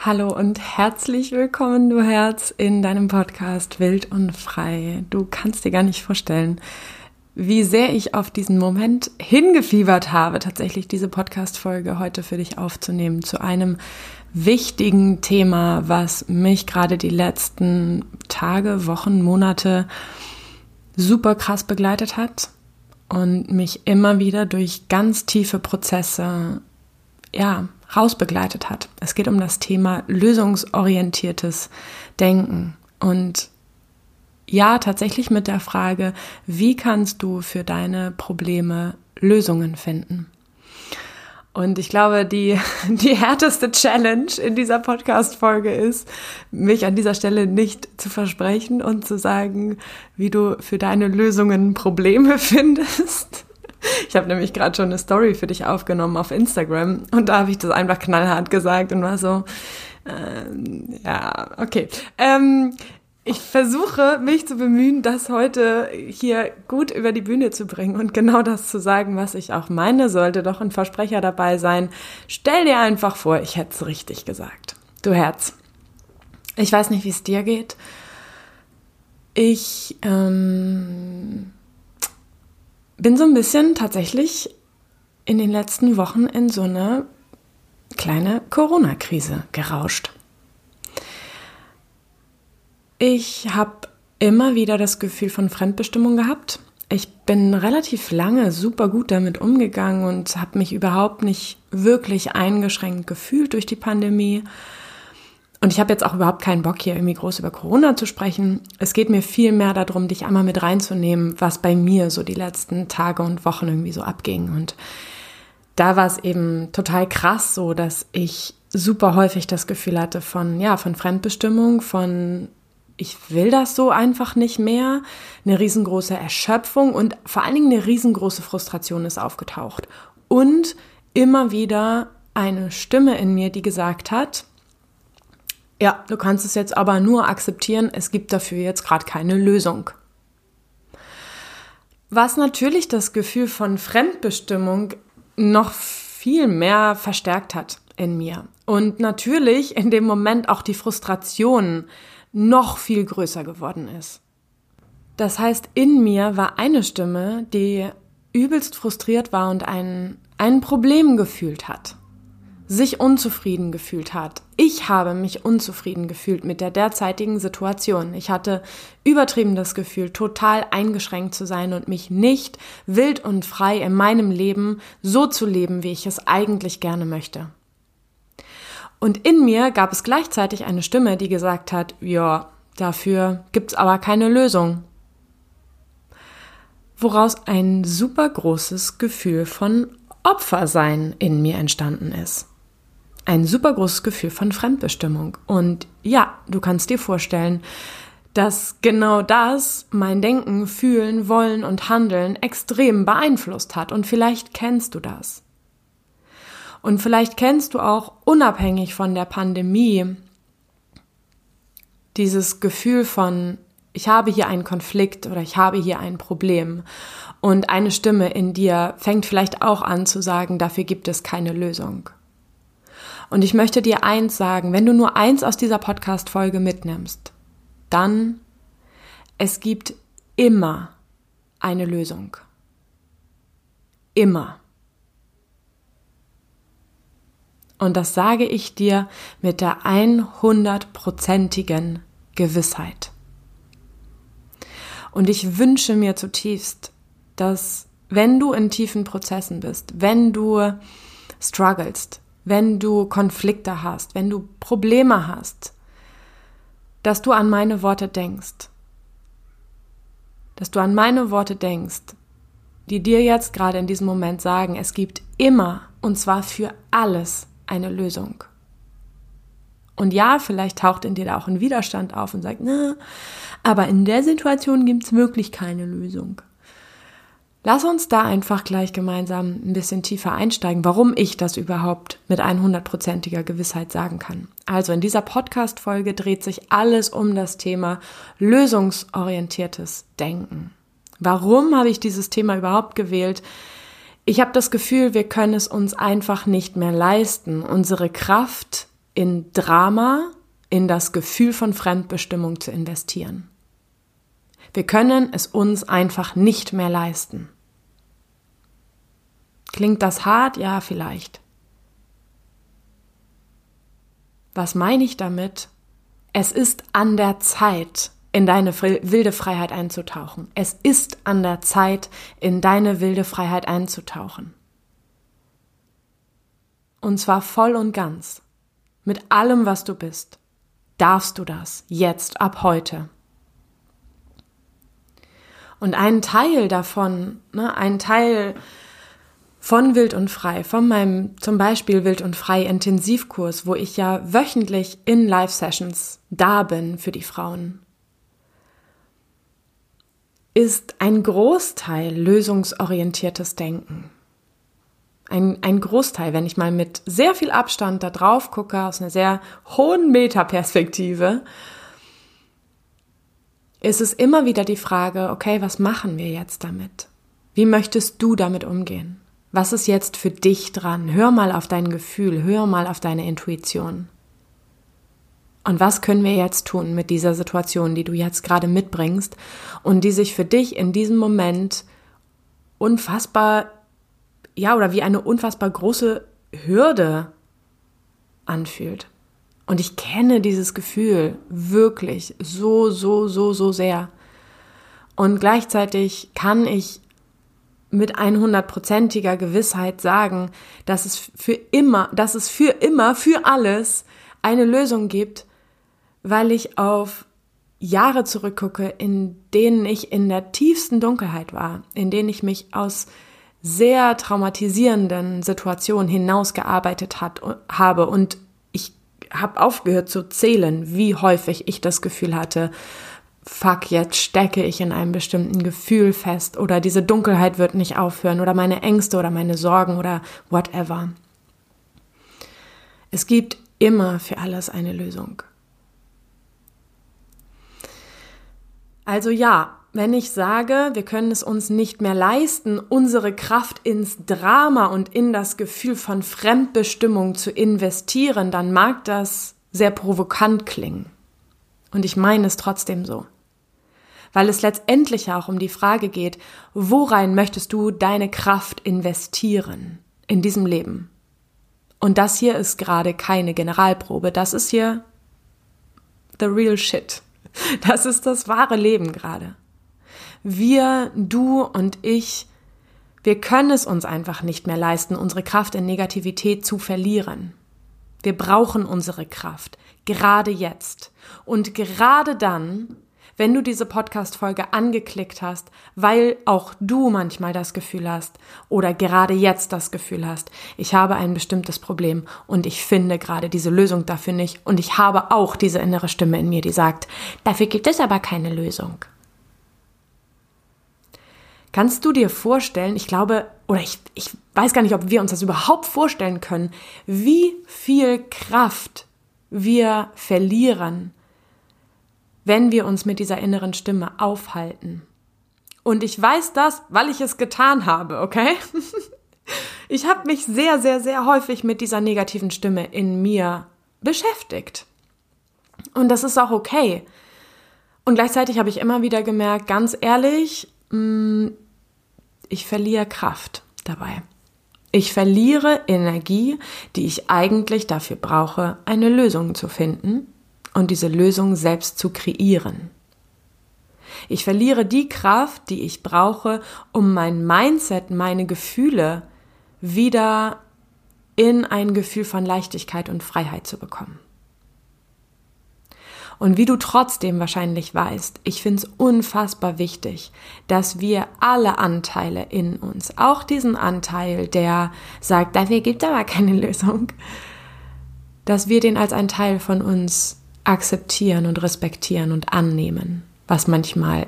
Hallo und herzlich willkommen, du Herz, in deinem Podcast Wild und Frei. Du kannst dir gar nicht vorstellen, wie sehr ich auf diesen Moment hingefiebert habe, tatsächlich diese Podcast-Folge heute für dich aufzunehmen zu einem wichtigen Thema, was mich gerade die letzten Tage, Wochen, Monate super krass begleitet hat und mich immer wieder durch ganz tiefe Prozesse, ja, rausbegleitet hat. Es geht um das Thema lösungsorientiertes Denken und ja, tatsächlich mit der Frage, wie kannst du für deine Probleme Lösungen finden? Und ich glaube, die, die härteste Challenge in dieser Podcast-Folge ist, mich an dieser Stelle nicht zu versprechen und zu sagen, wie du für deine Lösungen Probleme findest, ich habe nämlich gerade schon eine Story für dich aufgenommen auf Instagram und da habe ich das einfach knallhart gesagt und war so, äh, ja, okay. Ähm, ich versuche mich zu bemühen, das heute hier gut über die Bühne zu bringen und genau das zu sagen, was ich auch meine, sollte doch ein Versprecher dabei sein. Stell dir einfach vor, ich hätte es richtig gesagt. Du Herz. Ich weiß nicht, wie es dir geht. Ich ähm, bin so ein bisschen tatsächlich in den letzten Wochen in so eine kleine Corona-Krise gerauscht. Ich habe immer wieder das Gefühl von Fremdbestimmung gehabt. Ich bin relativ lange super gut damit umgegangen und habe mich überhaupt nicht wirklich eingeschränkt gefühlt durch die Pandemie. Und ich habe jetzt auch überhaupt keinen Bock, hier irgendwie groß über Corona zu sprechen. Es geht mir viel mehr darum, dich einmal mit reinzunehmen, was bei mir so die letzten Tage und Wochen irgendwie so abging. Und da war es eben total krass so, dass ich super häufig das Gefühl hatte von, ja, von Fremdbestimmung, von ich will das so einfach nicht mehr, eine riesengroße Erschöpfung und vor allen Dingen eine riesengroße Frustration ist aufgetaucht. Und immer wieder eine Stimme in mir, die gesagt hat, ja, du kannst es jetzt aber nur akzeptieren, es gibt dafür jetzt gerade keine Lösung. Was natürlich das Gefühl von Fremdbestimmung noch viel mehr verstärkt hat in mir. Und natürlich in dem Moment auch die Frustration noch viel größer geworden ist. Das heißt, in mir war eine Stimme, die übelst frustriert war und ein, ein Problem gefühlt hat sich unzufrieden gefühlt hat. Ich habe mich unzufrieden gefühlt mit der derzeitigen Situation. Ich hatte übertrieben das Gefühl, total eingeschränkt zu sein und mich nicht wild und frei in meinem Leben so zu leben, wie ich es eigentlich gerne möchte. Und in mir gab es gleichzeitig eine Stimme, die gesagt hat, ja, dafür gibt's aber keine Lösung. Woraus ein super großes Gefühl von Opfersein in mir entstanden ist ein super großes Gefühl von Fremdbestimmung. Und ja, du kannst dir vorstellen, dass genau das mein Denken, Fühlen, Wollen und Handeln extrem beeinflusst hat. Und vielleicht kennst du das. Und vielleicht kennst du auch unabhängig von der Pandemie dieses Gefühl von, ich habe hier einen Konflikt oder ich habe hier ein Problem. Und eine Stimme in dir fängt vielleicht auch an zu sagen, dafür gibt es keine Lösung. Und ich möchte dir eins sagen, wenn du nur eins aus dieser Podcast-Folge mitnimmst, dann es gibt immer eine Lösung. Immer. Und das sage ich dir mit der 100%igen Gewissheit. Und ich wünsche mir zutiefst, dass wenn du in tiefen Prozessen bist, wenn du strugglest, wenn du Konflikte hast, wenn du Probleme hast, dass du an meine Worte denkst. Dass du an meine Worte denkst, die dir jetzt gerade in diesem Moment sagen, es gibt immer, und zwar für alles, eine Lösung. Und ja, vielleicht taucht in dir da auch ein Widerstand auf und sagt, na, aber in der Situation gibt es wirklich keine Lösung. Lass uns da einfach gleich gemeinsam ein bisschen tiefer einsteigen, warum ich das überhaupt mit 100%iger Gewissheit sagen kann. Also in dieser Podcast-Folge dreht sich alles um das Thema lösungsorientiertes Denken. Warum habe ich dieses Thema überhaupt gewählt? Ich habe das Gefühl, wir können es uns einfach nicht mehr leisten, unsere Kraft in Drama, in das Gefühl von Fremdbestimmung zu investieren. Wir können es uns einfach nicht mehr leisten. Klingt das hart? Ja, vielleicht. Was meine ich damit? Es ist an der Zeit, in deine wilde Freiheit einzutauchen. Es ist an der Zeit, in deine wilde Freiheit einzutauchen. Und zwar voll und ganz. Mit allem, was du bist. Darfst du das jetzt, ab heute. Und ein Teil davon, ne, ein Teil von Wild und Frei, von meinem zum Beispiel Wild und Frei Intensivkurs, wo ich ja wöchentlich in Live-Sessions da bin für die Frauen, ist ein Großteil lösungsorientiertes Denken. Ein, ein Großteil, wenn ich mal mit sehr viel Abstand da drauf gucke, aus einer sehr hohen Metaperspektive, ist es immer wieder die Frage, okay, was machen wir jetzt damit? Wie möchtest du damit umgehen? Was ist jetzt für dich dran? Hör mal auf dein Gefühl, hör mal auf deine Intuition. Und was können wir jetzt tun mit dieser Situation, die du jetzt gerade mitbringst und die sich für dich in diesem Moment unfassbar, ja, oder wie eine unfassbar große Hürde anfühlt? Und ich kenne dieses Gefühl wirklich so, so, so, so sehr. Und gleichzeitig kann ich mit 100%iger Gewissheit sagen, dass es für immer, dass es für immer, für alles eine Lösung gibt, weil ich auf Jahre zurückgucke, in denen ich in der tiefsten Dunkelheit war, in denen ich mich aus sehr traumatisierenden Situationen hinausgearbeitet hat, habe und habe aufgehört zu zählen, wie häufig ich das Gefühl hatte, fuck, jetzt stecke ich in einem bestimmten Gefühl fest oder diese Dunkelheit wird nicht aufhören oder meine Ängste oder meine Sorgen oder whatever. Es gibt immer für alles eine Lösung. Also ja, wenn ich sage, wir können es uns nicht mehr leisten, unsere Kraft ins Drama und in das Gefühl von Fremdbestimmung zu investieren, dann mag das sehr provokant klingen. Und ich meine es trotzdem so weil es letztendlich auch um die Frage geht, worein möchtest du deine Kraft investieren in diesem Leben? Und das hier ist gerade keine Generalprobe, das ist hier the real shit. Das ist das wahre Leben gerade. Wir, du und ich, wir können es uns einfach nicht mehr leisten, unsere Kraft in Negativität zu verlieren. Wir brauchen unsere Kraft, gerade jetzt. Und gerade dann, wenn du diese Podcast-Folge angeklickt hast, weil auch du manchmal das Gefühl hast oder gerade jetzt das Gefühl hast, ich habe ein bestimmtes Problem und ich finde gerade diese Lösung dafür nicht und ich habe auch diese innere Stimme in mir, die sagt, dafür gibt es aber keine Lösung. Kannst du dir vorstellen, ich glaube, oder ich, ich weiß gar nicht, ob wir uns das überhaupt vorstellen können, wie viel Kraft wir verlieren, wenn wir uns mit dieser inneren Stimme aufhalten. Und ich weiß das, weil ich es getan habe, okay? Ich habe mich sehr, sehr, sehr häufig mit dieser negativen Stimme in mir beschäftigt. Und das ist auch okay. Und gleichzeitig habe ich immer wieder gemerkt, ganz ehrlich, mm, ich verliere Kraft dabei. Ich verliere Energie, die ich eigentlich dafür brauche, eine Lösung zu finden und diese Lösung selbst zu kreieren. Ich verliere die Kraft, die ich brauche, um mein Mindset, meine Gefühle wieder in ein Gefühl von Leichtigkeit und Freiheit zu bekommen. Und wie du trotzdem wahrscheinlich weißt, ich finde es unfassbar wichtig, dass wir alle Anteile in uns, auch diesen Anteil, der sagt, dafür gibt es aber keine Lösung, dass wir den als ein Teil von uns akzeptieren und respektieren und annehmen, was manchmal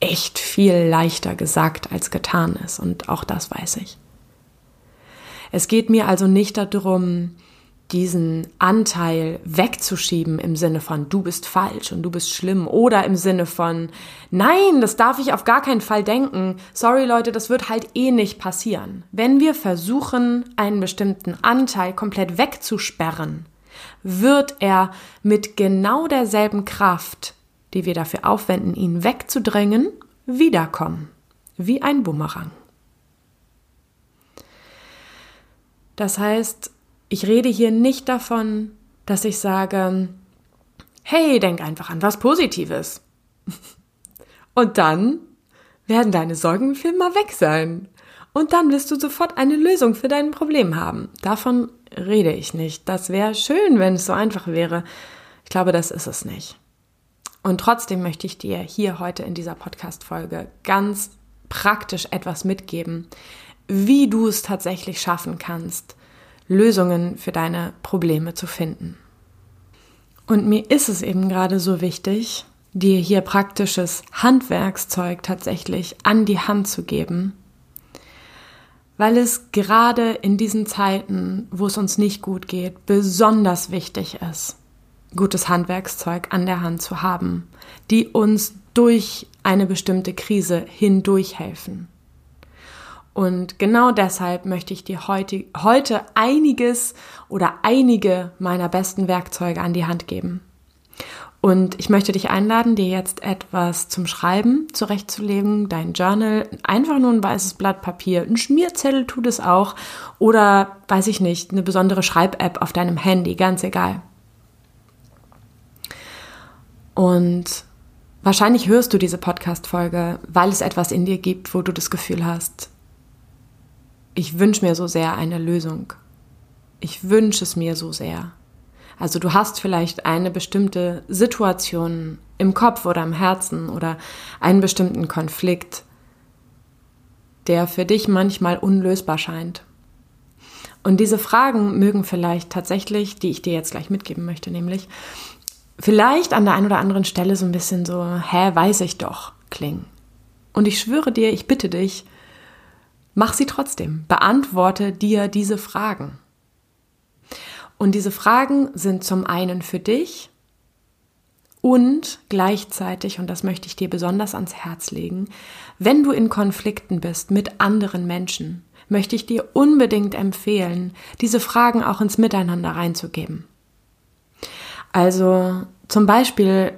echt viel leichter gesagt als getan ist. Und auch das weiß ich. Es geht mir also nicht darum, diesen Anteil wegzuschieben im Sinne von du bist falsch und du bist schlimm oder im Sinne von nein, das darf ich auf gar keinen Fall denken. Sorry Leute, das wird halt eh nicht passieren. Wenn wir versuchen, einen bestimmten Anteil komplett wegzusperren, wird er mit genau derselben Kraft, die wir dafür aufwenden, ihn wegzudrängen, wiederkommen, wie ein Bumerang. Das heißt, ich rede hier nicht davon, dass ich sage, hey, denk einfach an was Positives. Und dann werden deine Sorgen für immer weg sein. Und dann wirst du sofort eine Lösung für dein Problem haben. Davon rede ich nicht. Das wäre schön, wenn es so einfach wäre. Ich glaube, das ist es nicht. Und trotzdem möchte ich dir hier heute in dieser Podcast-Folge ganz praktisch etwas mitgeben, wie du es tatsächlich schaffen kannst, Lösungen für deine Probleme zu finden. Und mir ist es eben gerade so wichtig, dir hier praktisches Handwerkszeug tatsächlich an die Hand zu geben, weil es gerade in diesen Zeiten, wo es uns nicht gut geht, besonders wichtig ist, gutes Handwerkszeug an der Hand zu haben, die uns durch eine bestimmte Krise hindurch helfen. Und genau deshalb möchte ich dir heute, heute einiges oder einige meiner besten Werkzeuge an die Hand geben. Und ich möchte dich einladen, dir jetzt etwas zum Schreiben zurechtzulegen, dein Journal, einfach nur ein weißes Blatt Papier, ein Schmierzettel tut es auch oder, weiß ich nicht, eine besondere Schreib-App auf deinem Handy, ganz egal. Und wahrscheinlich hörst du diese Podcast-Folge, weil es etwas in dir gibt, wo du das Gefühl hast, ich wünsche mir so sehr eine Lösung. Ich wünsche es mir so sehr. Also du hast vielleicht eine bestimmte Situation im Kopf oder im Herzen oder einen bestimmten Konflikt, der für dich manchmal unlösbar scheint. Und diese Fragen mögen vielleicht tatsächlich, die ich dir jetzt gleich mitgeben möchte, nämlich vielleicht an der einen oder anderen Stelle so ein bisschen so, hä, weiß ich doch, klingen. Und ich schwöre dir, ich bitte dich, mach sie trotzdem. Beantworte dir diese Fragen. Und diese Fragen sind zum einen für dich und gleichzeitig, und das möchte ich dir besonders ans Herz legen, wenn du in Konflikten bist mit anderen Menschen, möchte ich dir unbedingt empfehlen, diese Fragen auch ins Miteinander reinzugeben. Also zum Beispiel,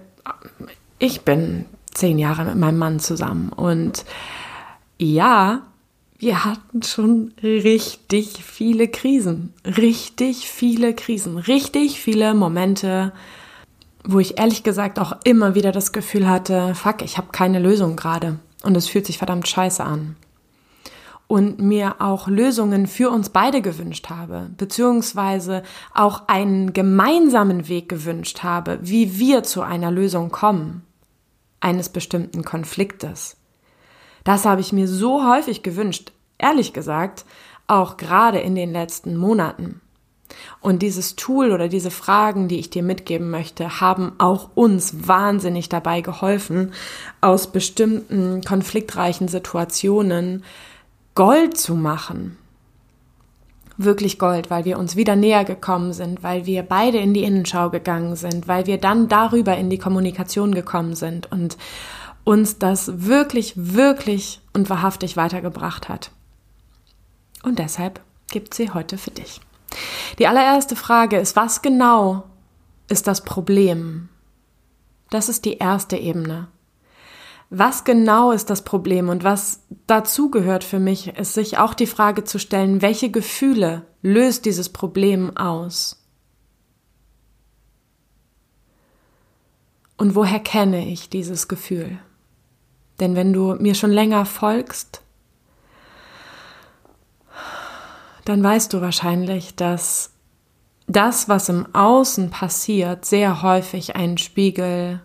ich bin zehn Jahre mit meinem Mann zusammen und ja, wir hatten schon richtig viele Krisen, richtig viele Krisen, richtig viele Momente, wo ich ehrlich gesagt auch immer wieder das Gefühl hatte, fuck, ich habe keine Lösung gerade. Und es fühlt sich verdammt scheiße an. Und mir auch Lösungen für uns beide gewünscht habe, beziehungsweise auch einen gemeinsamen Weg gewünscht habe, wie wir zu einer Lösung kommen. Eines bestimmten Konfliktes. Das habe ich mir so häufig gewünscht, ehrlich gesagt, auch gerade in den letzten Monaten. Und dieses Tool oder diese Fragen, die ich dir mitgeben möchte, haben auch uns wahnsinnig dabei geholfen, aus bestimmten konfliktreichen Situationen Gold zu machen. Wirklich Gold, weil wir uns wieder näher gekommen sind, weil wir beide in die Innenschau gegangen sind, weil wir dann darüber in die Kommunikation gekommen sind und uns das wirklich, wirklich und wahrhaftig weitergebracht hat. Und deshalb gibt sie heute für dich. Die allererste Frage ist, was genau ist das Problem? Das ist die erste Ebene was genau ist das Problem und was dazu gehört für mich, ist sich auch die Frage zu stellen, welche Gefühle löst dieses Problem aus? Und woher kenne ich dieses Gefühl? Denn wenn du mir schon länger folgst, dann weißt du wahrscheinlich, dass das, was im Außen passiert, sehr häufig ein Spiegel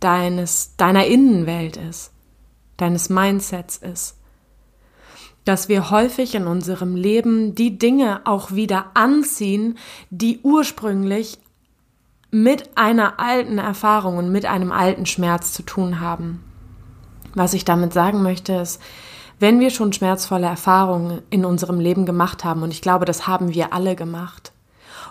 deines, deiner Innenwelt ist, deines Mindsets ist. Dass wir häufig in unserem Leben die Dinge auch wieder anziehen, die ursprünglich mit einer alten Erfahrung und mit einem alten Schmerz zu tun haben. Was ich damit sagen möchte, ist, wenn wir schon schmerzvolle Erfahrungen in unserem Leben gemacht haben, und ich glaube, das haben wir alle gemacht,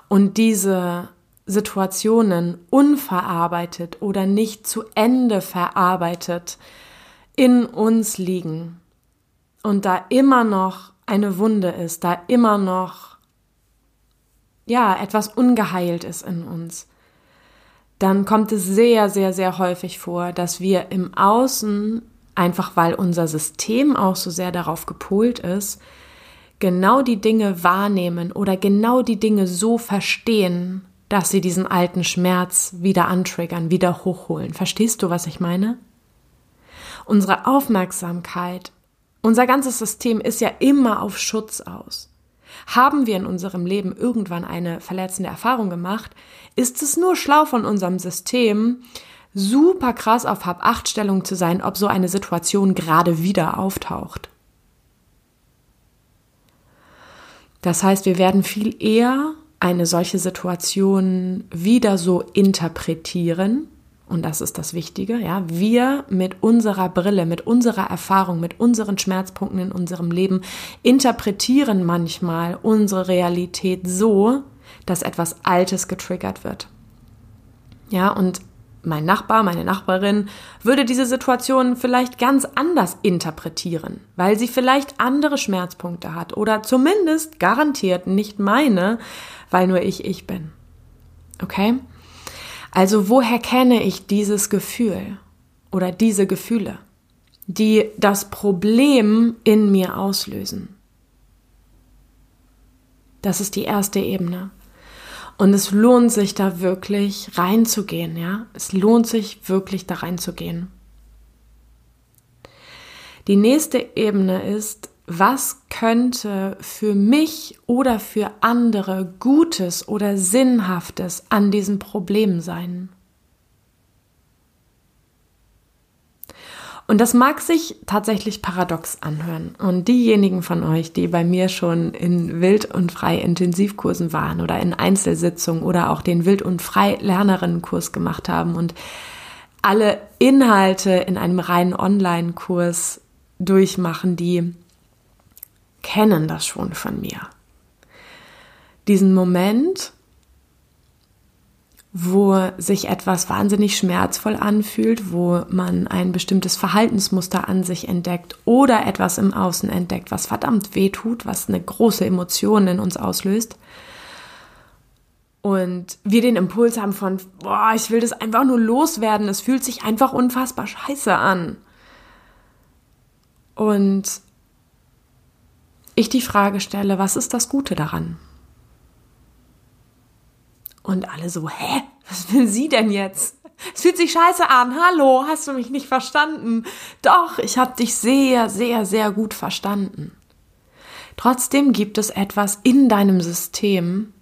und diese Situationen unverarbeitet oder nicht zu Ende verarbeitet in uns liegen und da immer noch eine Wunde ist, da immer noch ja, etwas ungeheilt ist in uns, dann kommt es sehr, sehr, sehr häufig vor, dass wir im Außen, einfach weil unser System auch so sehr darauf gepolt ist, genau die Dinge wahrnehmen oder genau die Dinge so verstehen, dass sie diesen alten Schmerz wieder antriggern, wieder hochholen. Verstehst du, was ich meine? Unsere Aufmerksamkeit, unser ganzes System ist ja immer auf Schutz aus. Haben wir in unserem Leben irgendwann eine verletzende Erfahrung gemacht, ist es nur schlau von unserem System, super krass auf Hab-Acht-Stellung zu sein, ob so eine Situation gerade wieder auftaucht. Das heißt, wir werden viel eher eine solche Situation wieder so interpretieren, und das ist das Wichtige, ja, wir mit unserer Brille, mit unserer Erfahrung, mit unseren Schmerzpunkten in unserem Leben interpretieren manchmal unsere Realität so, dass etwas Altes getriggert wird. Ja, und mein Nachbar, meine Nachbarin würde diese Situation vielleicht ganz anders interpretieren, weil sie vielleicht andere Schmerzpunkte hat oder zumindest garantiert nicht meine, weil nur ich ich bin. Okay? Also woher kenne ich dieses Gefühl oder diese Gefühle, die das Problem in mir auslösen? Das ist die erste Ebene. Und es lohnt sich da wirklich reinzugehen, ja? Es lohnt sich wirklich da reinzugehen. Die nächste Ebene ist, was könnte für mich oder für andere Gutes oder Sinnhaftes an diesem Problem sein? Und das mag sich tatsächlich paradox anhören. Und diejenigen von euch, die bei mir schon in Wild und Frei Intensivkursen waren oder in Einzelsitzungen oder auch den Wild und Frei Lernerinnenkurs gemacht haben und alle Inhalte in einem reinen Online-Kurs durchmachen, die kennen das schon von mir. Diesen Moment, wo sich etwas wahnsinnig schmerzvoll anfühlt, wo man ein bestimmtes Verhaltensmuster an sich entdeckt oder etwas im Außen entdeckt, was verdammt weh tut, was eine große Emotion in uns auslöst. Und wir den Impuls haben von, boah, ich will das einfach nur loswerden, es fühlt sich einfach unfassbar scheiße an. Und ich die Frage stelle, was ist das Gute daran? Und alle so, hä? Was will sie denn jetzt? Es fühlt sich scheiße an. Hallo, hast du mich nicht verstanden? Doch, ich habe dich sehr, sehr, sehr gut verstanden. Trotzdem gibt es etwas in deinem System,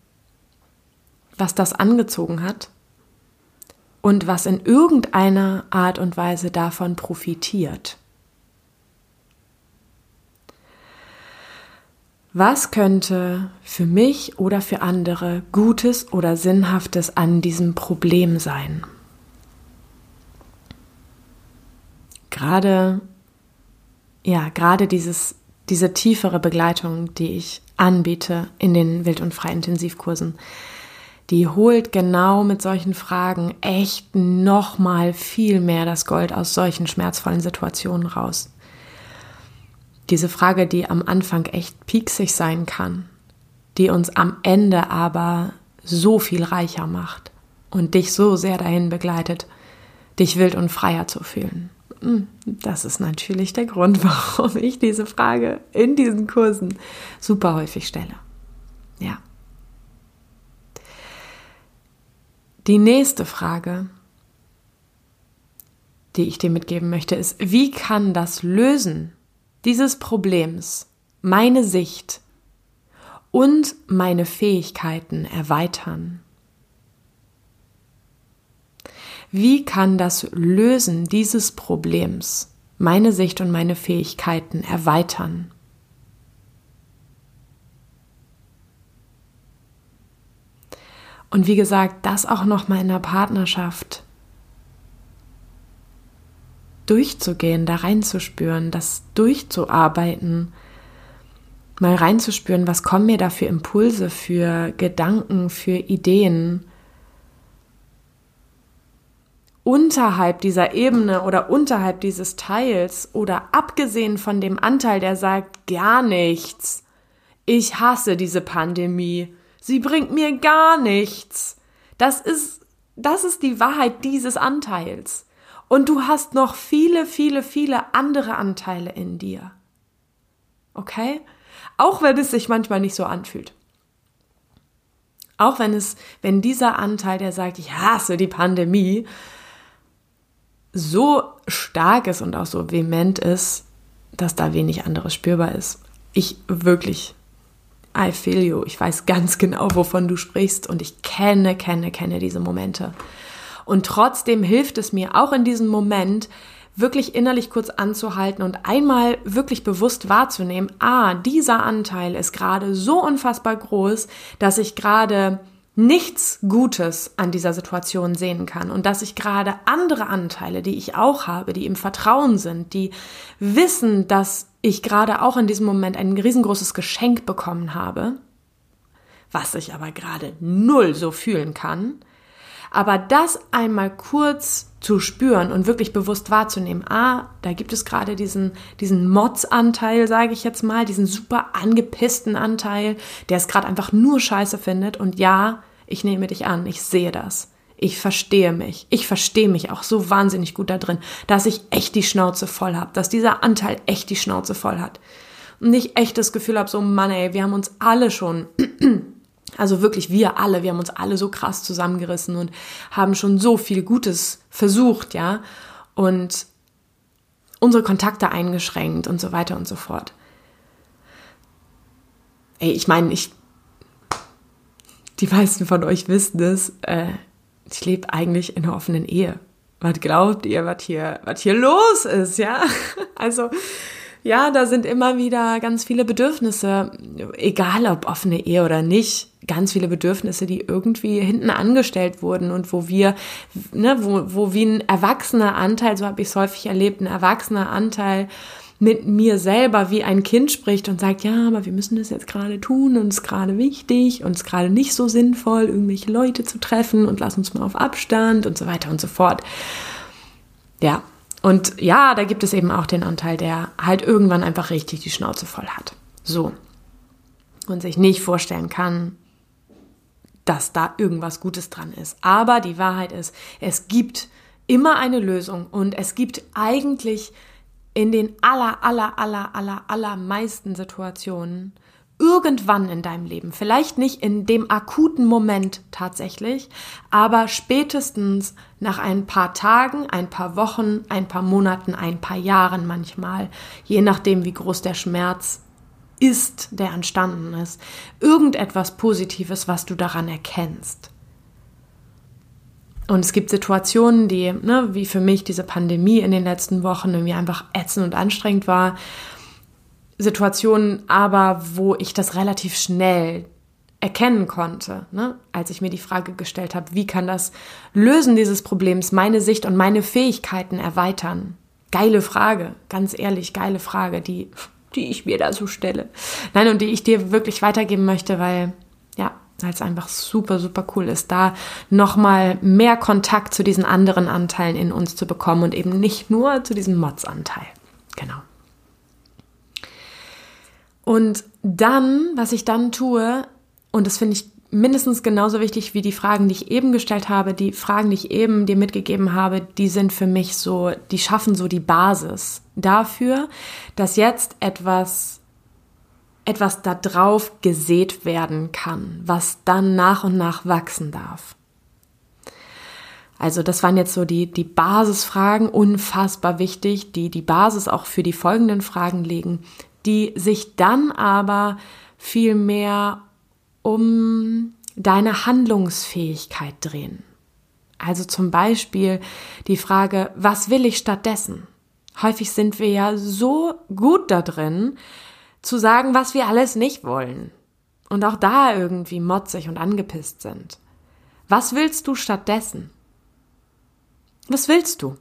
was das angezogen hat und was in irgendeiner Art und Weise davon profitiert. Was könnte für mich oder für andere Gutes oder Sinnhaftes an diesem Problem sein? Gerade, ja, gerade dieses, diese tiefere Begleitung, die ich anbiete in den Wild- und Frei-Intensivkursen, die holt genau mit solchen Fragen echt nochmal viel mehr das Gold aus solchen schmerzvollen Situationen raus. Diese Frage, die am Anfang echt pieksig sein kann, die uns am Ende aber so viel reicher macht und dich so sehr dahin begleitet, dich wild und freier zu fühlen. Hm, das ist natürlich der Grund, warum ich diese Frage in diesen Kursen super häufig stelle. Ja. Die nächste Frage, die ich dir mitgeben möchte, ist, wie kann das Lösen dieses Problems meine Sicht und meine Fähigkeiten erweitern? Wie kann das Lösen dieses Problems meine Sicht und meine Fähigkeiten erweitern? Und wie gesagt, das auch noch mal in der Partnerschaft durchzugehen, da reinzuspüren, das durchzuarbeiten, mal reinzuspüren, was kommen mir da für Impulse, für Gedanken, für Ideen. Unterhalb dieser Ebene oder unterhalb dieses Teils oder abgesehen von dem Anteil, der sagt gar nichts. Ich hasse diese Pandemie. Sie bringt mir gar nichts. Das ist, das ist die Wahrheit dieses Anteils. Und du hast noch viele, viele, viele andere Anteile in dir. Okay? Auch wenn es sich manchmal nicht so anfühlt. Auch wenn es, wenn dieser Anteil, der sagt, ich hasse die Pandemie, so stark ist und auch so vehement ist, dass da wenig anderes spürbar ist. Ich wirklich, I feel you. Ich weiß ganz genau, wovon du sprichst und ich kenne, kenne, kenne diese Momente. Und trotzdem hilft es mir auch in diesem Moment, wirklich innerlich kurz anzuhalten und einmal wirklich bewusst wahrzunehmen, ah, dieser Anteil ist gerade so unfassbar groß, dass ich gerade nichts Gutes an dieser Situation sehen kann und dass ich gerade andere Anteile, die ich auch habe, die im Vertrauen sind, die wissen, dass ich gerade auch in diesem Moment ein riesengroßes Geschenk bekommen habe, was ich aber gerade null so fühlen kann, aber das einmal kurz zu spüren und wirklich bewusst wahrzunehmen, ah, da gibt es gerade diesen, diesen Mods-Anteil, sage ich jetzt mal, diesen super angepissten Anteil, der es gerade einfach nur scheiße findet. Und ja, ich nehme dich an, ich sehe das. Ich verstehe mich. Ich verstehe mich auch so wahnsinnig gut da drin, dass ich echt die Schnauze voll habe, dass dieser Anteil echt die Schnauze voll hat. Und ich echt das Gefühl habe, so Mann, ey, wir haben uns alle schon also wirklich wir alle, wir haben uns alle so krass zusammengerissen und haben schon so viel Gutes versucht, ja, und unsere Kontakte eingeschränkt und so weiter und so fort. Ey, ich meine, ich, die meisten von euch wissen es, äh, ich lebe eigentlich in einer offenen Ehe. Was glaubt ihr, was hier, was hier los ist, ja? Also, ja, da sind immer wieder ganz viele Bedürfnisse, egal ob offene Ehe oder nicht, ganz viele Bedürfnisse, die irgendwie hinten angestellt wurden und wo wir, ne, wo, wo wie ein erwachsener Anteil, so habe ich es häufig erlebt, ein erwachsener Anteil mit mir selber wie ein Kind spricht und sagt, ja, aber wir müssen das jetzt gerade tun und es ist gerade wichtig und es ist gerade nicht so sinnvoll, irgendwelche Leute zu treffen und lass uns mal auf Abstand und so weiter und so fort. Ja, und ja, da gibt es eben auch den Anteil, der halt irgendwann einfach richtig die Schnauze voll hat. So. Und sich nicht vorstellen kann, dass da irgendwas Gutes dran ist. Aber die Wahrheit ist, es gibt immer eine Lösung und es gibt eigentlich in den aller, aller, aller, aller, allermeisten Situationen irgendwann in deinem Leben, vielleicht nicht in dem akuten Moment tatsächlich, aber spätestens nach ein paar Tagen, ein paar Wochen, ein paar Monaten, ein paar Jahren manchmal, je nachdem, wie groß der Schmerz ist, der entstanden ist, irgendetwas Positives, was du daran erkennst. Und es gibt Situationen, die, ne, wie für mich diese Pandemie in den letzten Wochen irgendwie einfach ätzend und anstrengend war, Situationen aber, wo ich das relativ schnell erkennen konnte, ne? als ich mir die Frage gestellt habe, wie kann das Lösen dieses Problems meine Sicht und meine Fähigkeiten erweitern? Geile Frage, ganz ehrlich, geile Frage, die, die ich mir da so stelle. Nein, und die ich dir wirklich weitergeben möchte, weil, ja, weil es einfach super, super cool ist, da nochmal mehr Kontakt zu diesen anderen Anteilen in uns zu bekommen und eben nicht nur zu diesem Mods-Anteil. Genau. Und dann, was ich dann tue, und das finde ich mindestens genauso wichtig wie die Fragen, die ich eben gestellt habe, die Fragen, die ich eben dir mitgegeben habe, die sind für mich so, die schaffen so die Basis dafür, dass jetzt etwas etwas da drauf gesät werden kann, was dann nach und nach wachsen darf. Also das waren jetzt so die, die Basisfragen, unfassbar wichtig, die die Basis auch für die folgenden Fragen legen die sich dann aber viel mehr um deine Handlungsfähigkeit drehen. Also zum Beispiel die Frage, was will ich stattdessen? Häufig sind wir ja so gut da drin, zu sagen, was wir alles nicht wollen. Und auch da irgendwie motzig und angepisst sind. Was willst du stattdessen? Was willst du?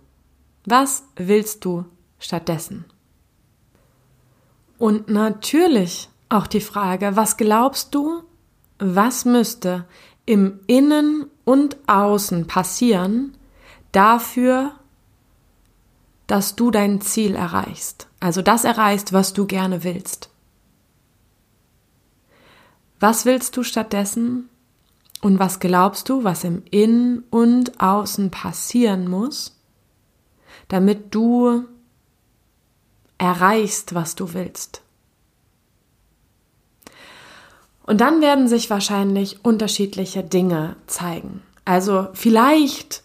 Was willst du stattdessen? Und natürlich auch die Frage, was glaubst du, was müsste im Innen und Außen passieren dafür, dass du dein Ziel erreichst? Also das erreichst, was du gerne willst. Was willst du stattdessen? Und was glaubst du, was im Innen und Außen passieren muss, damit du erreichst, was du willst? Und dann werden sich wahrscheinlich unterschiedliche Dinge zeigen. Also vielleicht,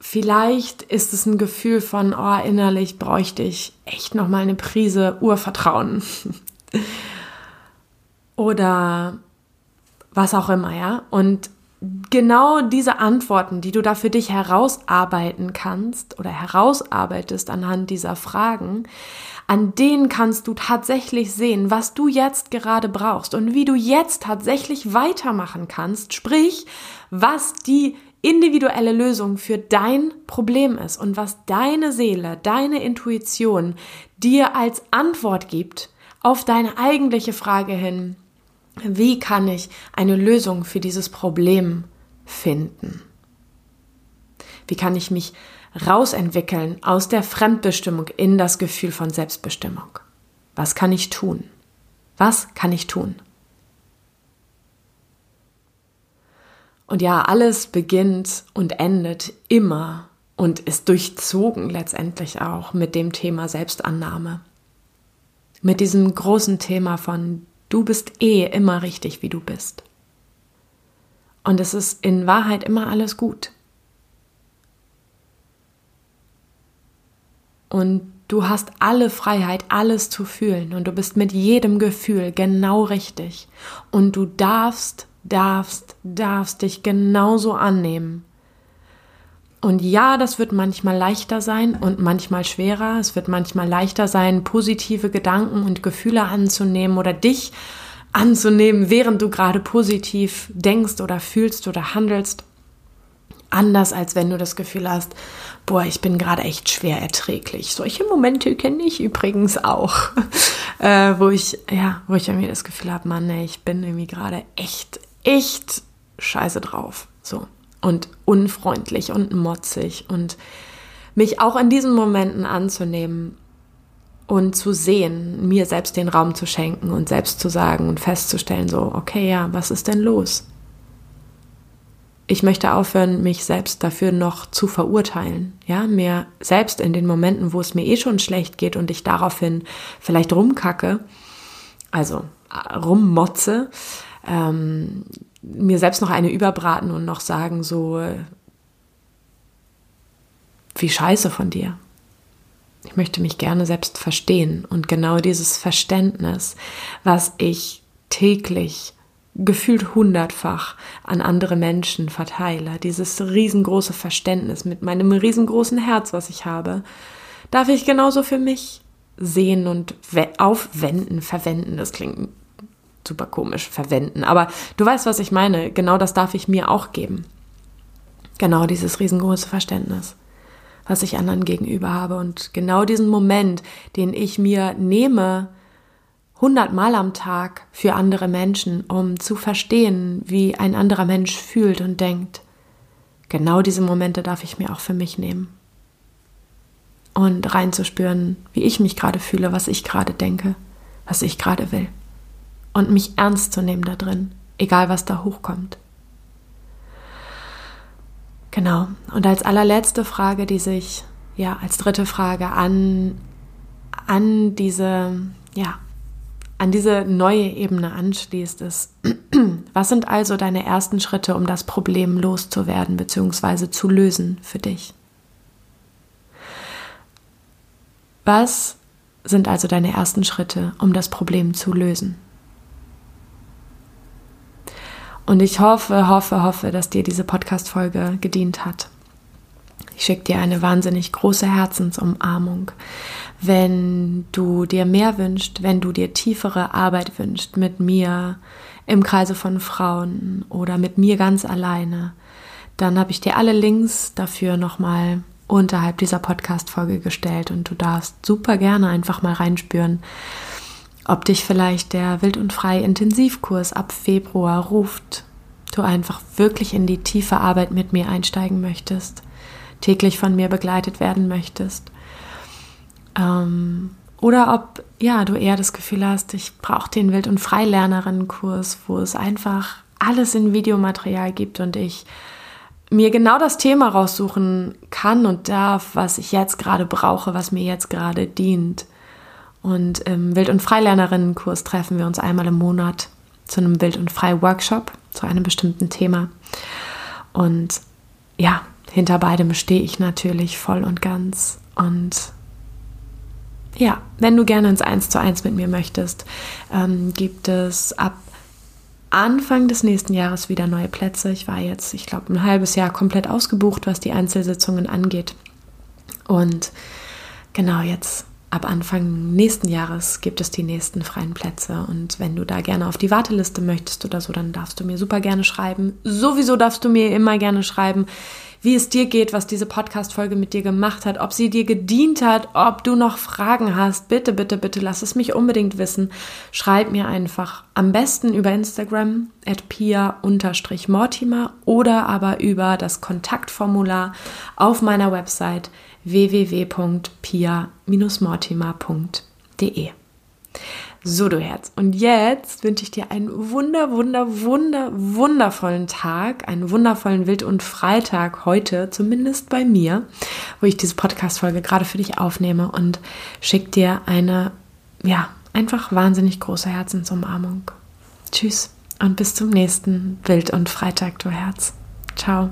vielleicht ist es ein Gefühl von, oh, innerlich bräuchte ich echt nochmal eine Prise Urvertrauen. Oder was auch immer, ja. Und genau diese Antworten, die du da für dich herausarbeiten kannst oder herausarbeitest anhand dieser Fragen, an denen kannst du tatsächlich sehen, was du jetzt gerade brauchst und wie du jetzt tatsächlich weitermachen kannst, sprich, was die individuelle Lösung für dein Problem ist und was deine Seele, deine Intuition dir als Antwort gibt auf deine eigentliche Frage hin, wie kann ich eine Lösung für dieses Problem finden? Wie kann ich mich rausentwickeln aus der Fremdbestimmung in das Gefühl von Selbstbestimmung? Was kann ich tun? Was kann ich tun? Und ja, alles beginnt und endet immer und ist durchzogen letztendlich auch mit dem Thema Selbstannahme. Mit diesem großen Thema von Du bist eh immer richtig, wie du bist. Und es ist in Wahrheit immer alles gut. Und du hast alle Freiheit, alles zu fühlen. Und du bist mit jedem Gefühl genau richtig. Und du darfst, darfst, darfst dich genauso annehmen, und ja, das wird manchmal leichter sein und manchmal schwerer. Es wird manchmal leichter sein, positive Gedanken und Gefühle anzunehmen oder dich anzunehmen, während du gerade positiv denkst oder fühlst oder handelst. Anders als wenn du das Gefühl hast, boah, ich bin gerade echt schwer erträglich. Solche Momente kenne ich übrigens auch, äh, wo ich, ja, wo ich irgendwie das Gefühl habe, Mann, ey, ich bin irgendwie gerade echt, echt scheiße drauf. So und unfreundlich und motzig und mich auch in diesen Momenten anzunehmen und zu sehen, mir selbst den Raum zu schenken und selbst zu sagen und festzustellen, so, okay, ja, was ist denn los? Ich möchte aufhören, mich selbst dafür noch zu verurteilen, ja, mir selbst in den Momenten, wo es mir eh schon schlecht geht und ich daraufhin vielleicht rumkacke, also äh, rummotze, ähm, mir selbst noch eine überbraten und noch sagen, so, wie scheiße von dir. Ich möchte mich gerne selbst verstehen und genau dieses Verständnis, was ich täglich gefühlt hundertfach an andere Menschen verteile, dieses riesengroße Verständnis mit meinem riesengroßen Herz, was ich habe, darf ich genauso für mich sehen und aufwenden, verwenden. Das klingt super komisch verwenden. Aber du weißt, was ich meine. Genau das darf ich mir auch geben. Genau dieses riesengroße Verständnis, was ich anderen gegenüber habe. Und genau diesen Moment, den ich mir nehme, hundertmal am Tag für andere Menschen, um zu verstehen, wie ein anderer Mensch fühlt und denkt. Genau diese Momente darf ich mir auch für mich nehmen. Und reinzuspüren, wie ich mich gerade fühle, was ich gerade denke, was ich gerade will und mich ernst zu nehmen da drin, egal was da hochkommt. Genau. Und als allerletzte Frage, die sich ja als dritte Frage an an diese ja an diese neue Ebene anschließt, ist, was sind also deine ersten Schritte, um das Problem loszuwerden bzw. zu lösen für dich? Was sind also deine ersten Schritte, um das Problem zu lösen? Und ich hoffe, hoffe, hoffe, dass dir diese Podcast-Folge gedient hat. Ich schicke dir eine wahnsinnig große Herzensumarmung. Wenn du dir mehr wünschst, wenn du dir tiefere Arbeit wünschst mit mir im Kreise von Frauen oder mit mir ganz alleine, dann habe ich dir alle Links dafür nochmal unterhalb dieser Podcast-Folge gestellt und du darfst super gerne einfach mal reinspüren, ob dich vielleicht der Wild und Frei Intensivkurs ab Februar ruft, du einfach wirklich in die tiefe Arbeit mit mir einsteigen möchtest, täglich von mir begleitet werden möchtest. Ähm, oder ob ja, du eher das Gefühl hast, ich brauche den Wild- und Freilernerinnenkurs, wo es einfach alles in Videomaterial gibt und ich mir genau das Thema raussuchen kann und darf, was ich jetzt gerade brauche, was mir jetzt gerade dient. Und im Wild- und Freilernerinnenkurs treffen wir uns einmal im Monat zu einem Wild- und Frei-Workshop zu einem bestimmten Thema. Und ja, hinter beidem stehe ich natürlich voll und ganz. Und ja, wenn du gerne ins 1 zu 1 mit mir möchtest, ähm, gibt es ab Anfang des nächsten Jahres wieder neue Plätze. Ich war jetzt, ich glaube, ein halbes Jahr komplett ausgebucht, was die Einzelsitzungen angeht. Und genau jetzt ab Anfang nächsten Jahres gibt es die nächsten freien Plätze. Und wenn du da gerne auf die Warteliste möchtest oder so, dann darfst du mir super gerne schreiben. Sowieso darfst du mir immer gerne schreiben wie es dir geht, was diese Podcast-Folge mit dir gemacht hat, ob sie dir gedient hat, ob du noch Fragen hast. Bitte, bitte, bitte lass es mich unbedingt wissen. Schreib mir einfach am besten über Instagram at pia-mortimer oder aber über das Kontaktformular auf meiner Website www.pia-mortimer.de. So, du Herz. Und jetzt wünsche ich dir einen wunder, wunder, wunder, wundervollen Tag, einen wundervollen Wild- und Freitag heute, zumindest bei mir, wo ich diese Podcast-Folge gerade für dich aufnehme und schick dir eine, ja, einfach wahnsinnig große Herzensumarmung. Tschüss und bis zum nächsten Wild- und Freitag, du Herz. Ciao.